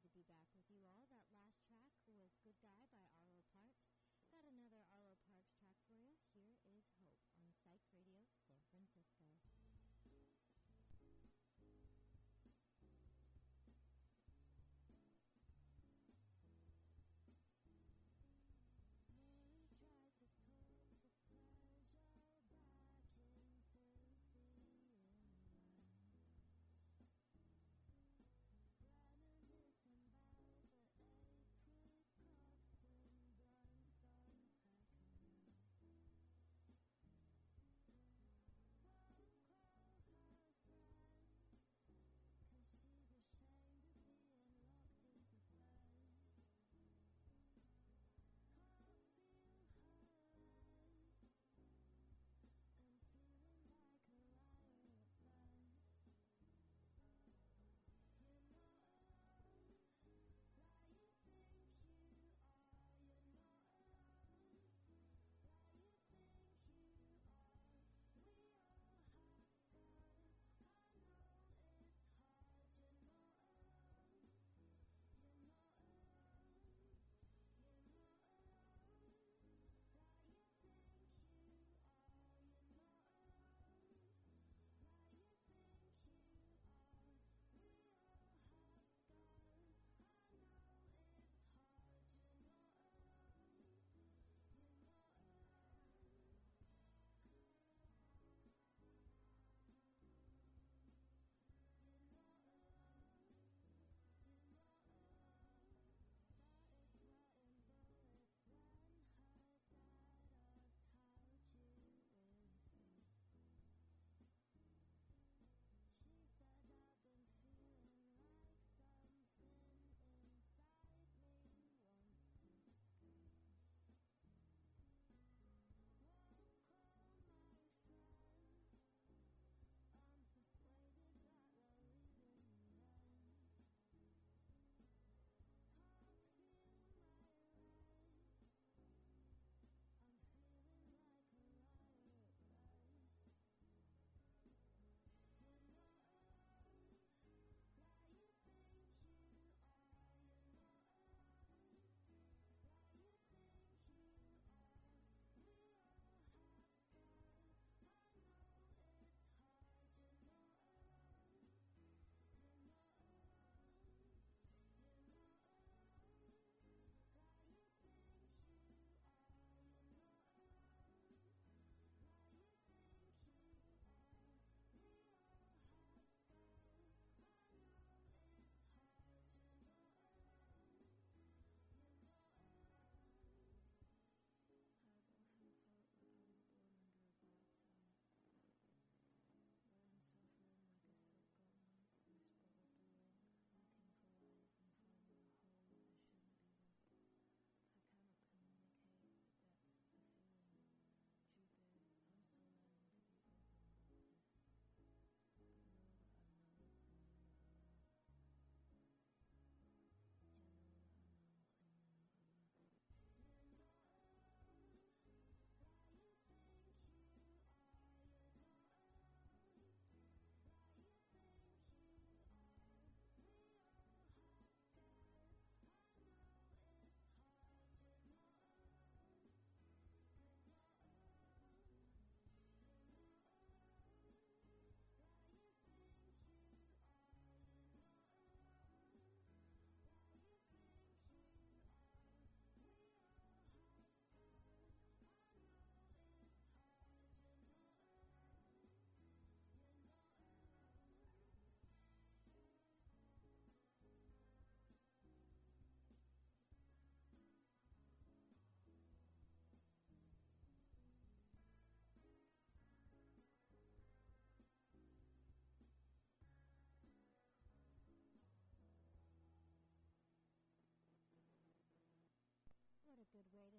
to be back with you all. That last track was Good Guy by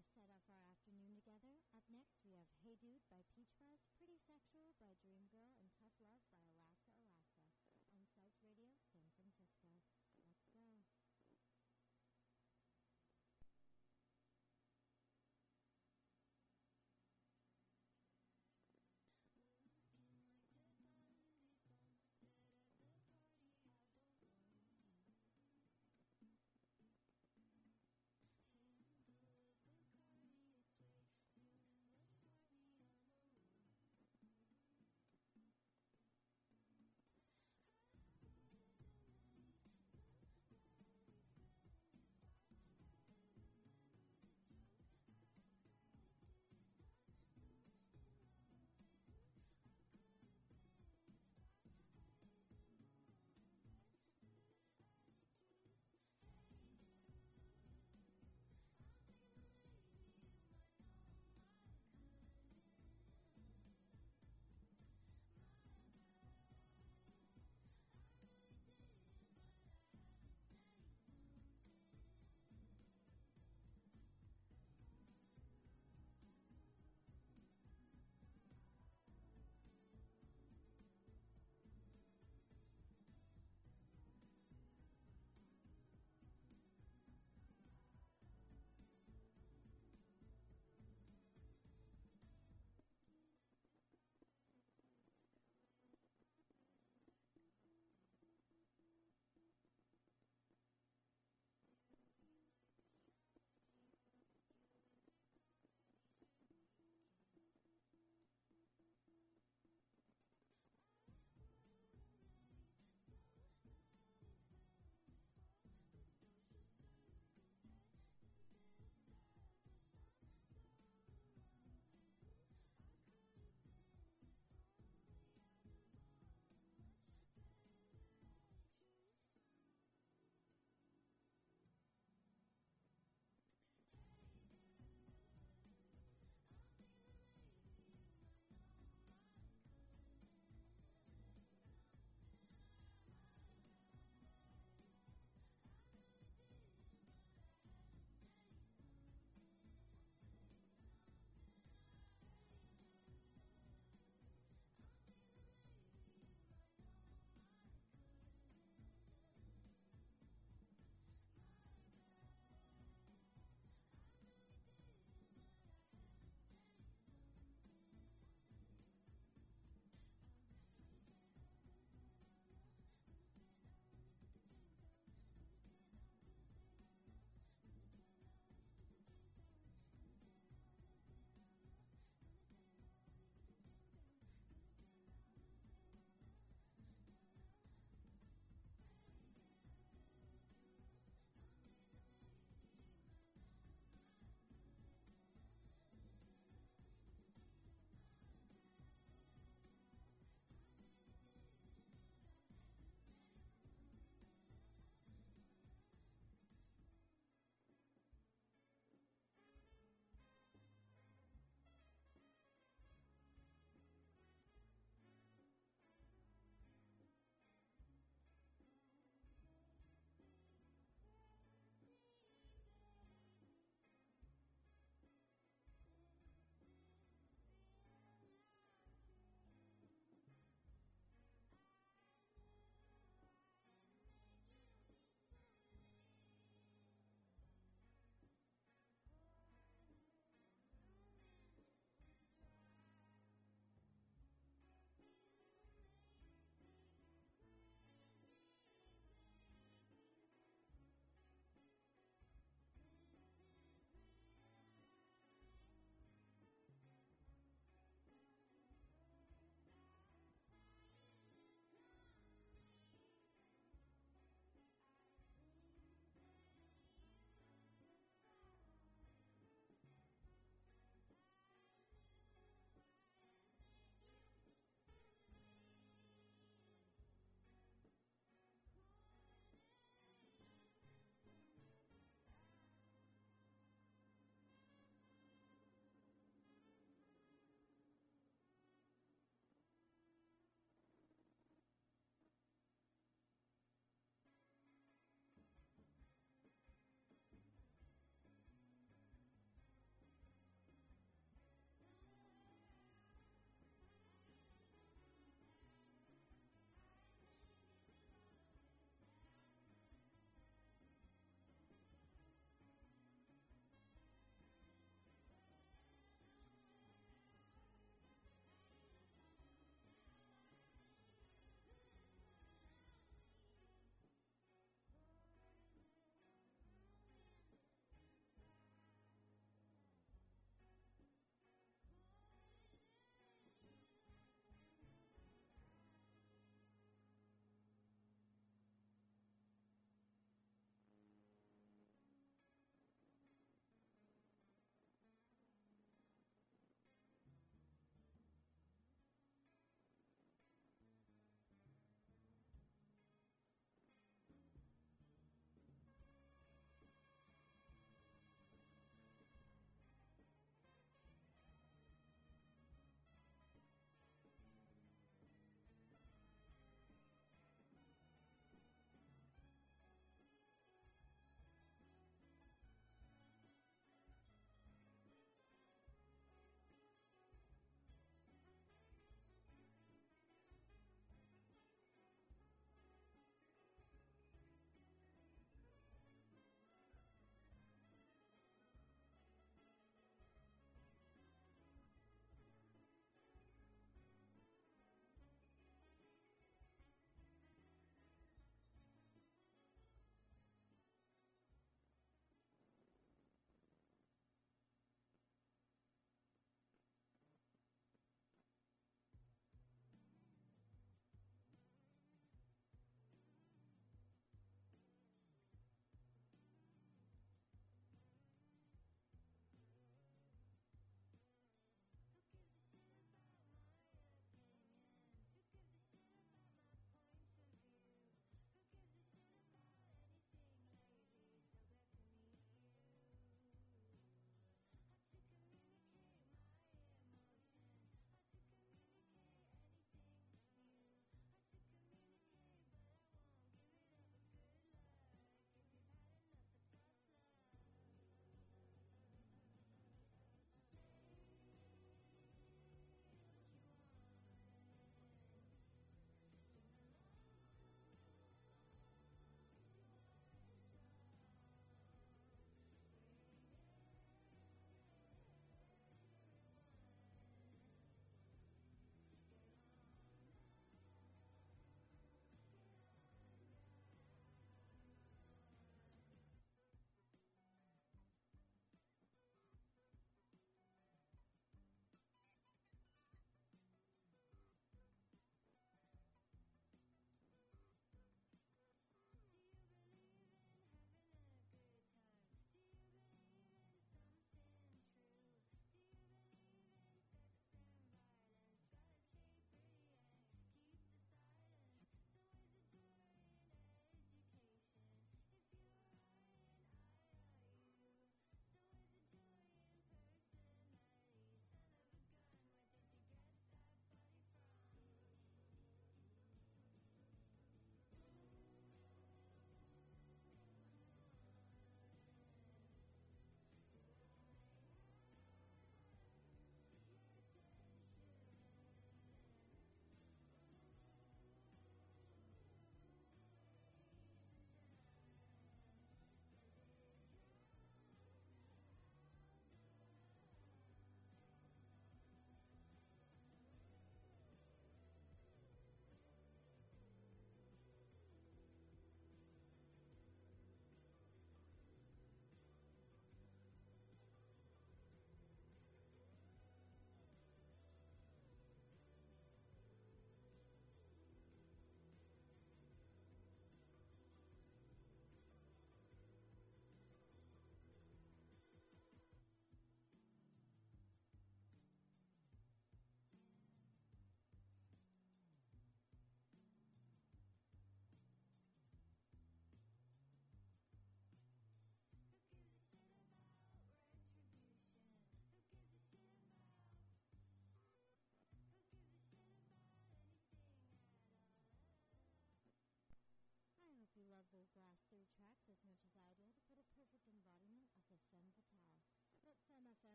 to set up our afternoon together. Up next, we have Hey Dude by Peach Fuzz, Pretty Sexual by Dream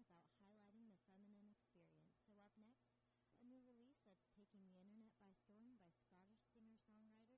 without highlighting the feminine experience. So up next, a new release that's taking the internet by storm by Scottish singer-songwriter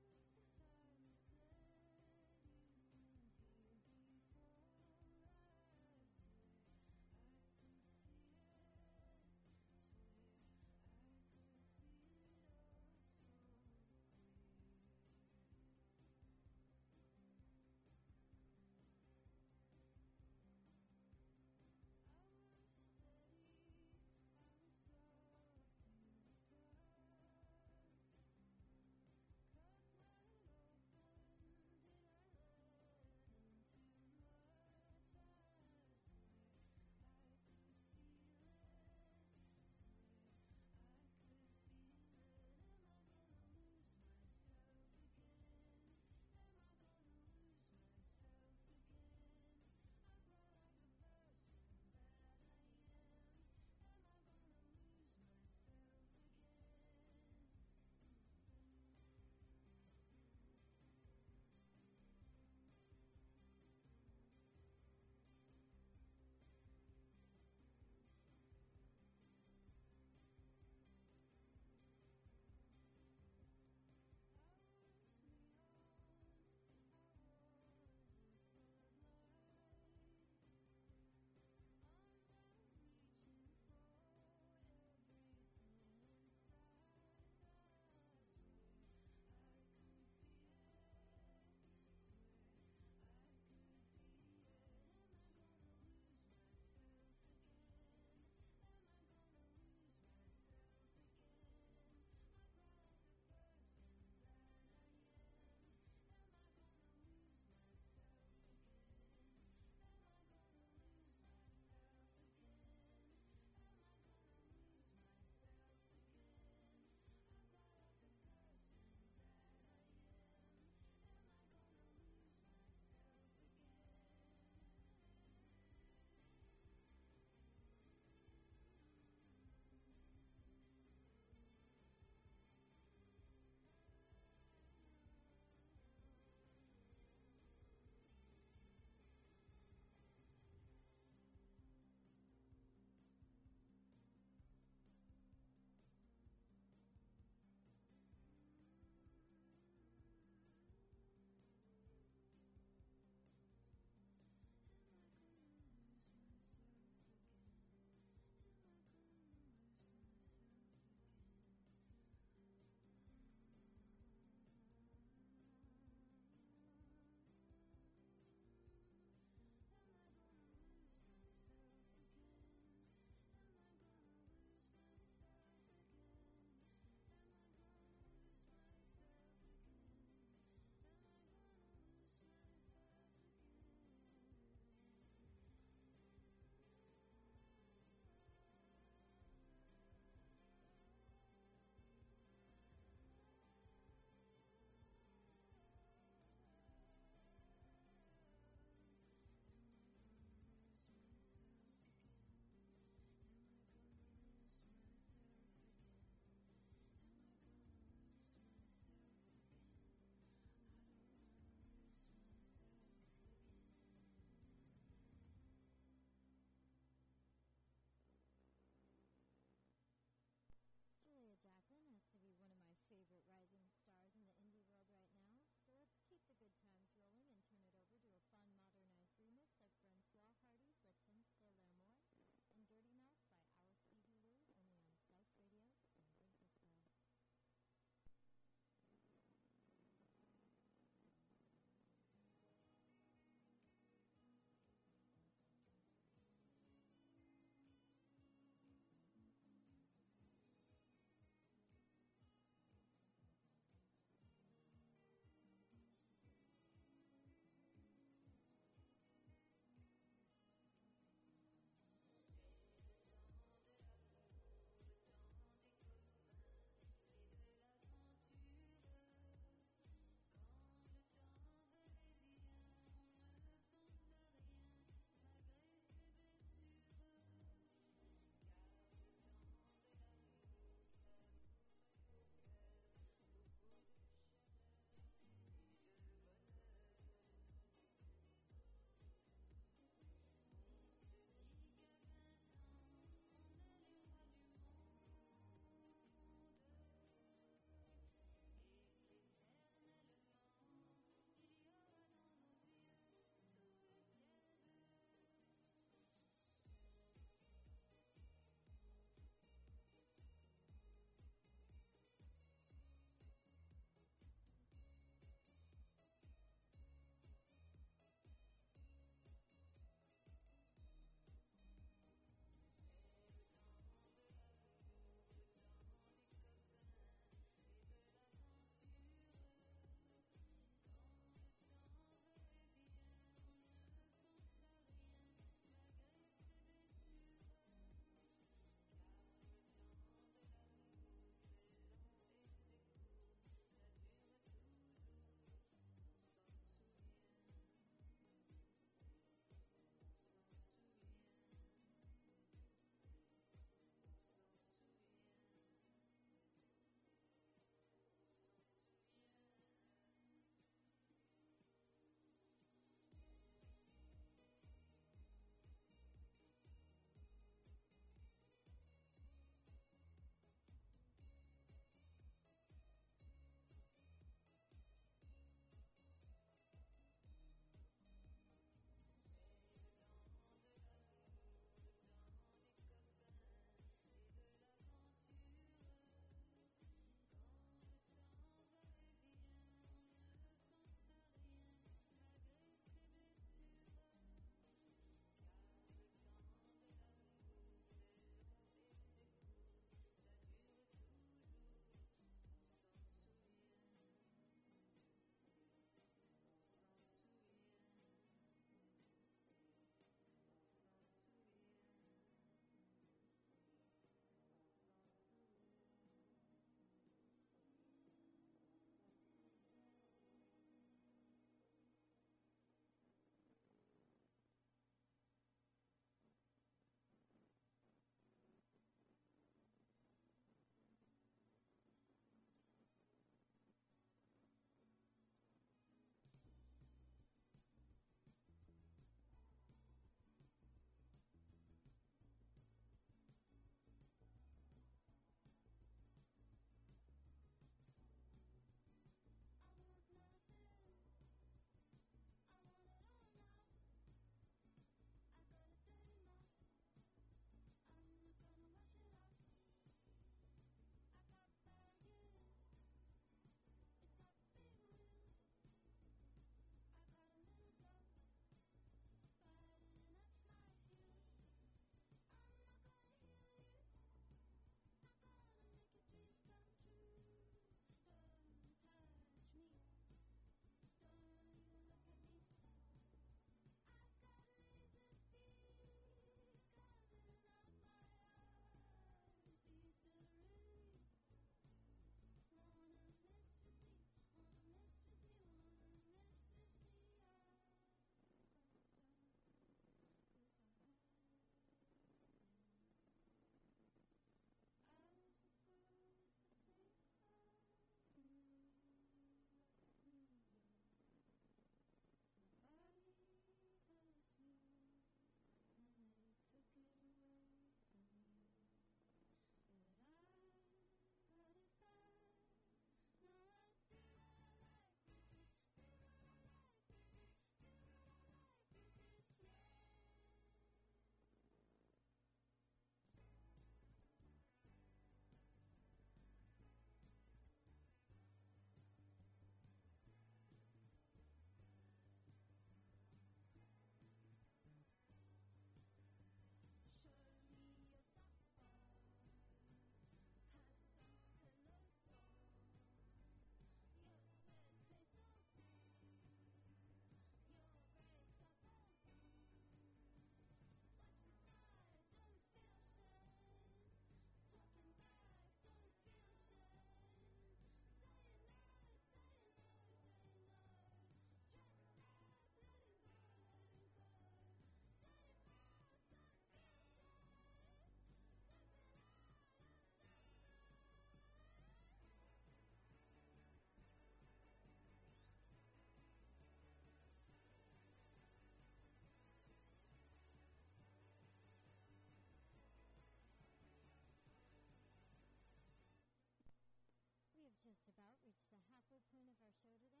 just about reached the halfway point of our show today.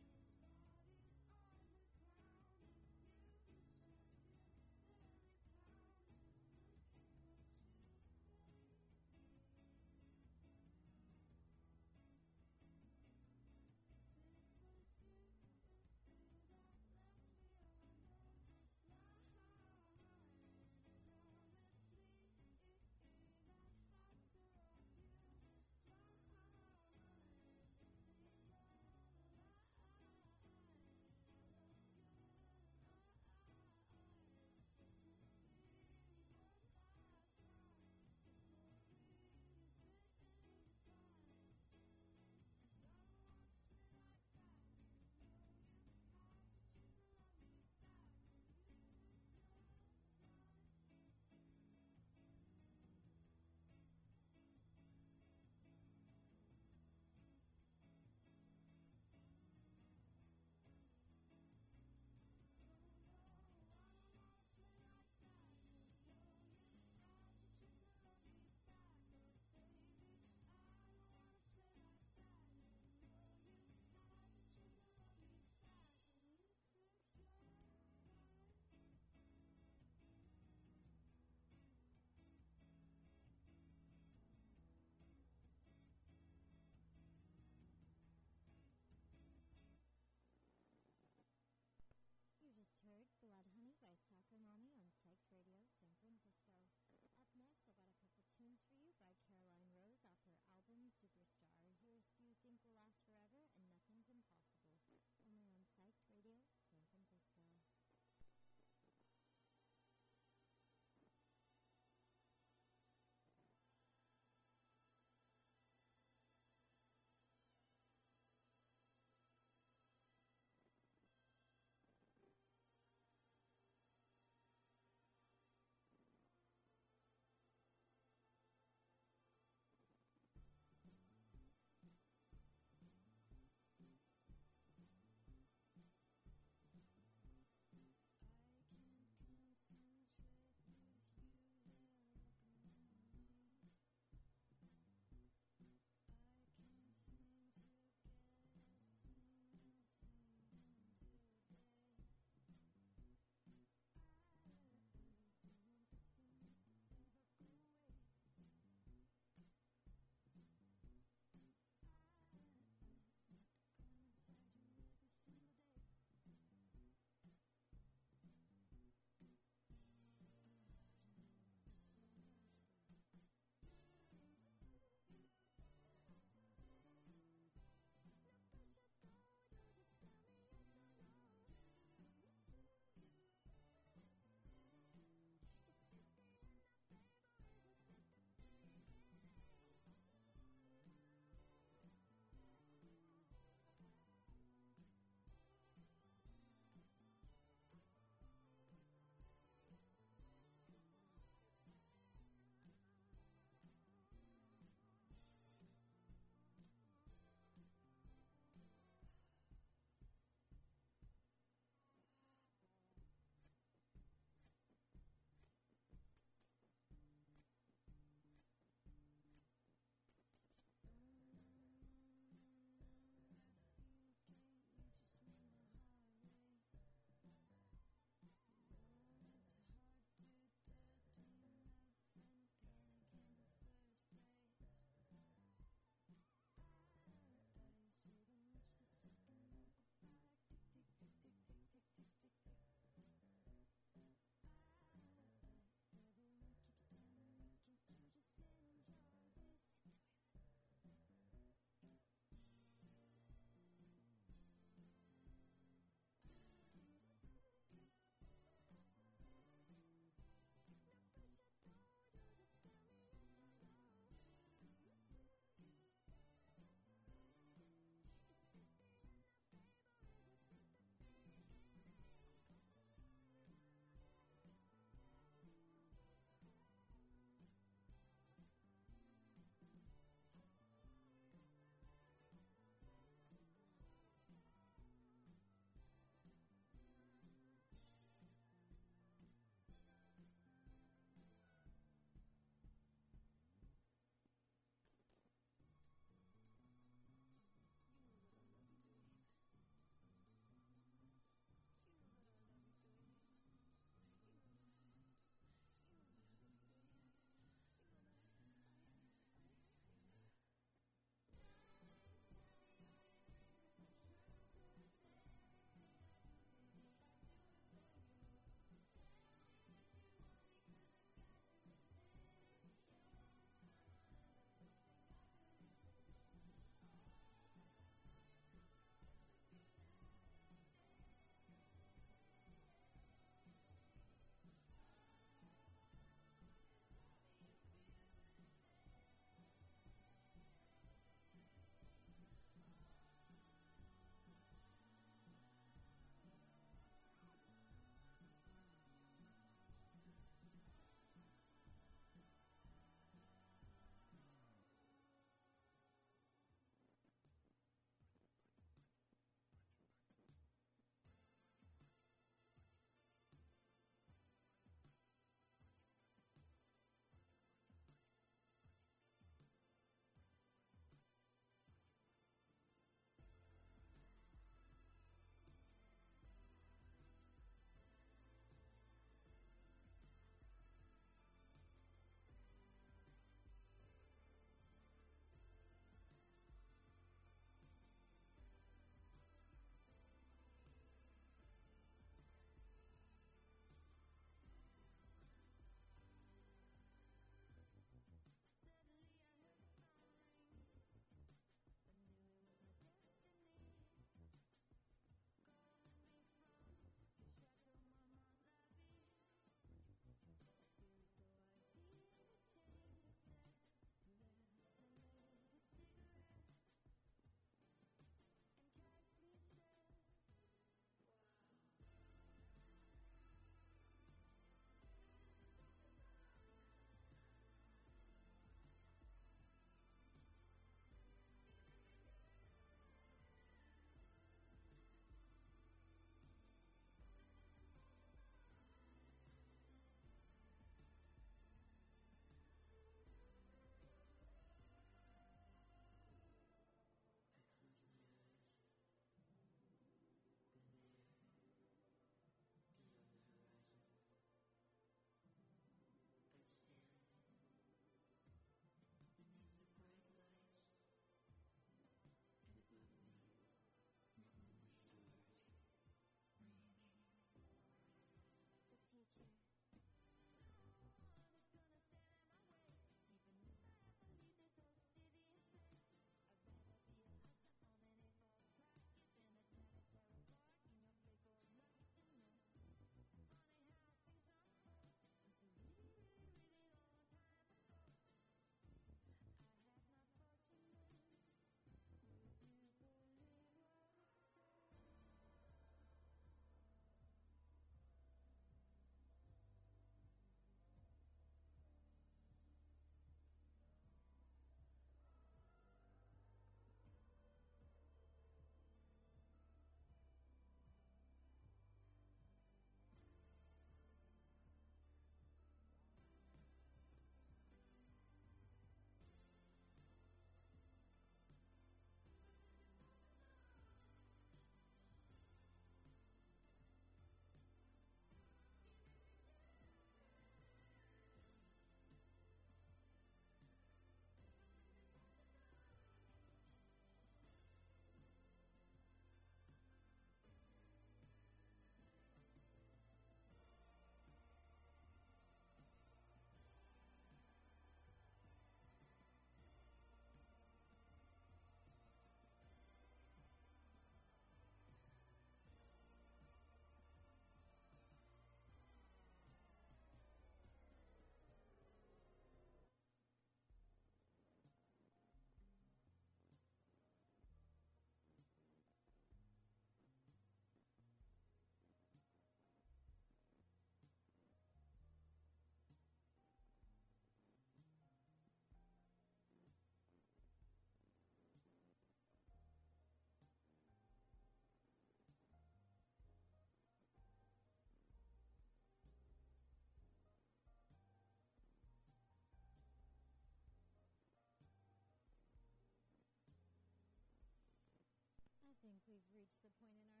We've reached the point in our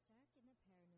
Stark and the Paranoids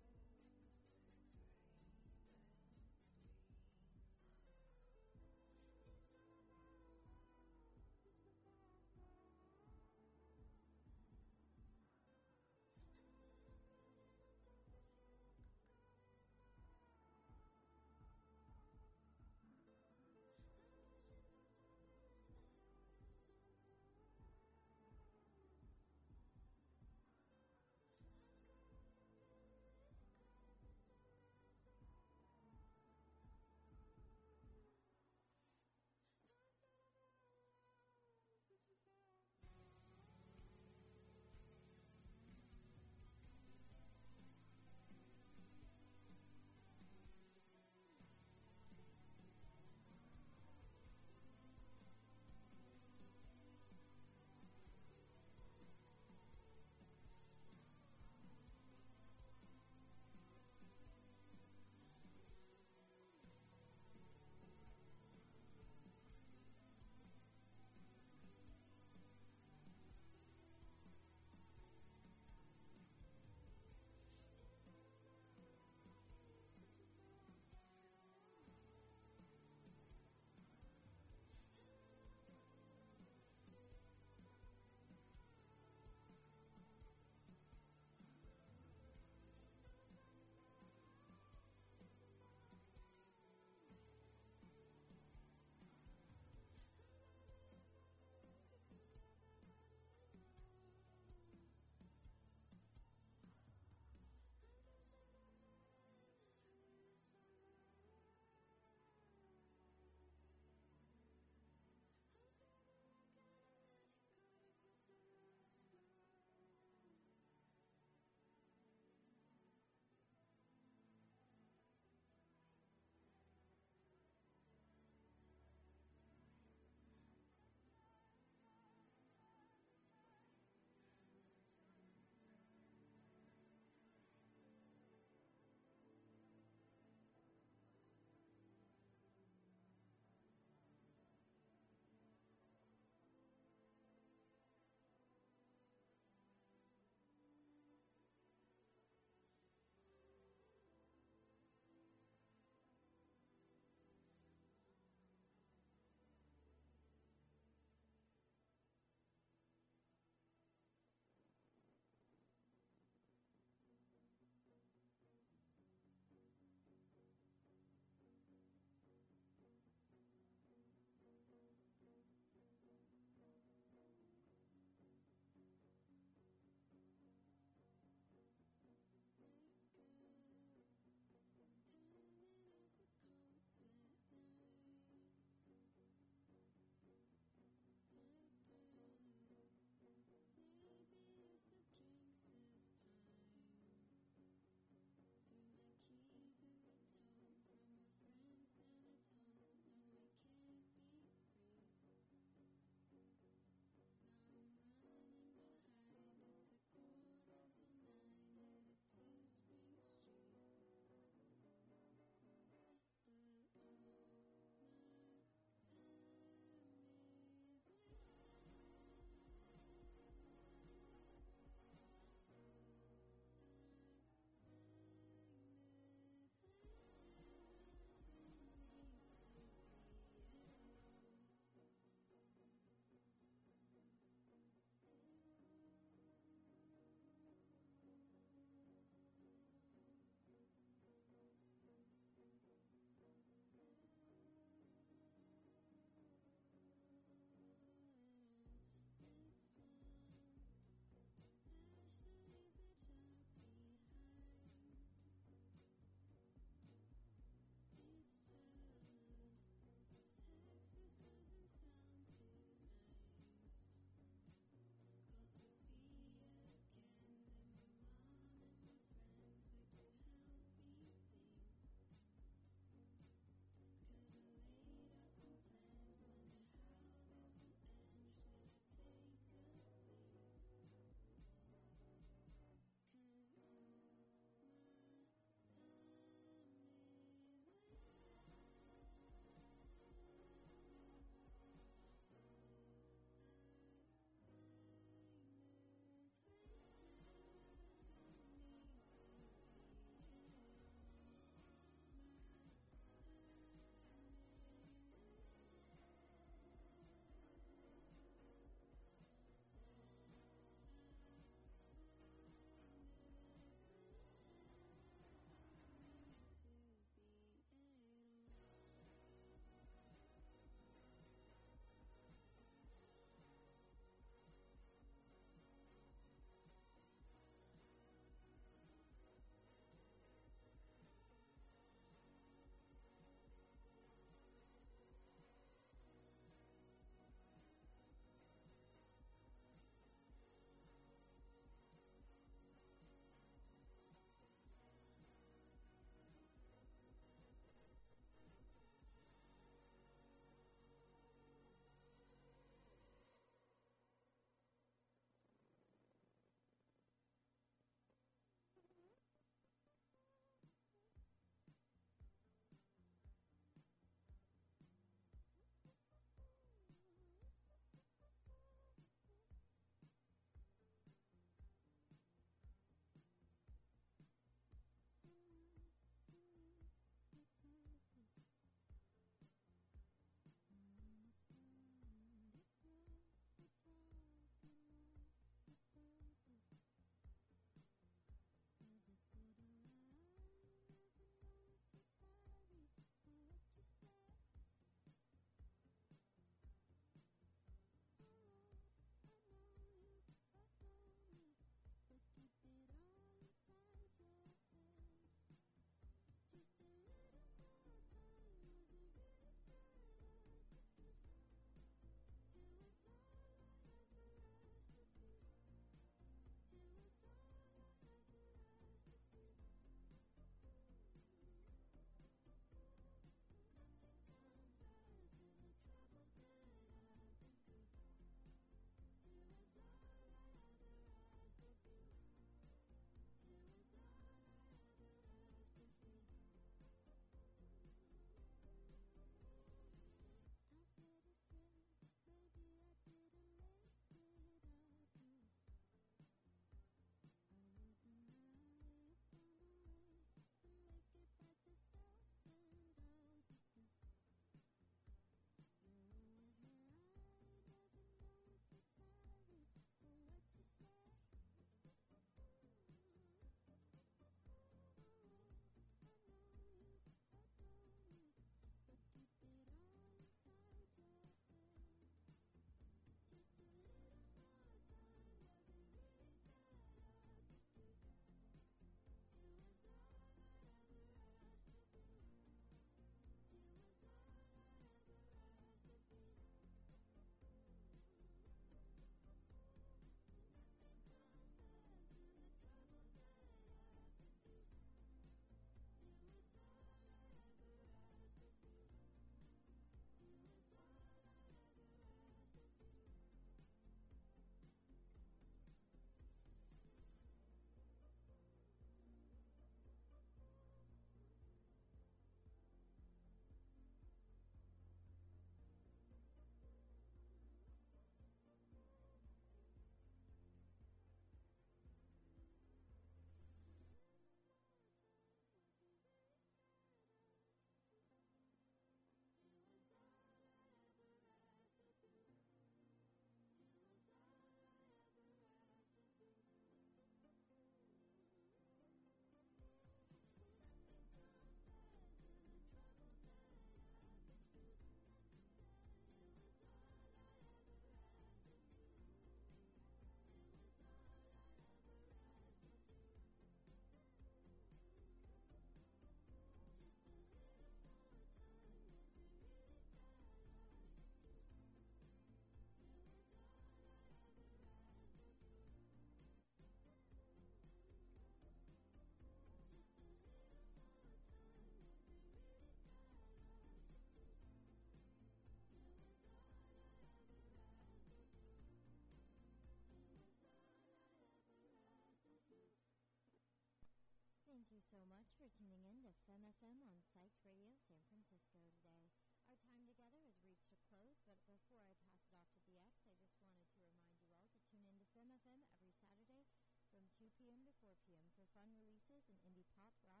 so much for tuning in to Femme FM on Psyched Radio San Francisco today. Our time together has reached a close, but before I pass it off to DX, I just wanted to remind you all to tune in to Femme FM every Saturday from 2 p.m. to 4 p.m. for fun releases in indie pop, rock,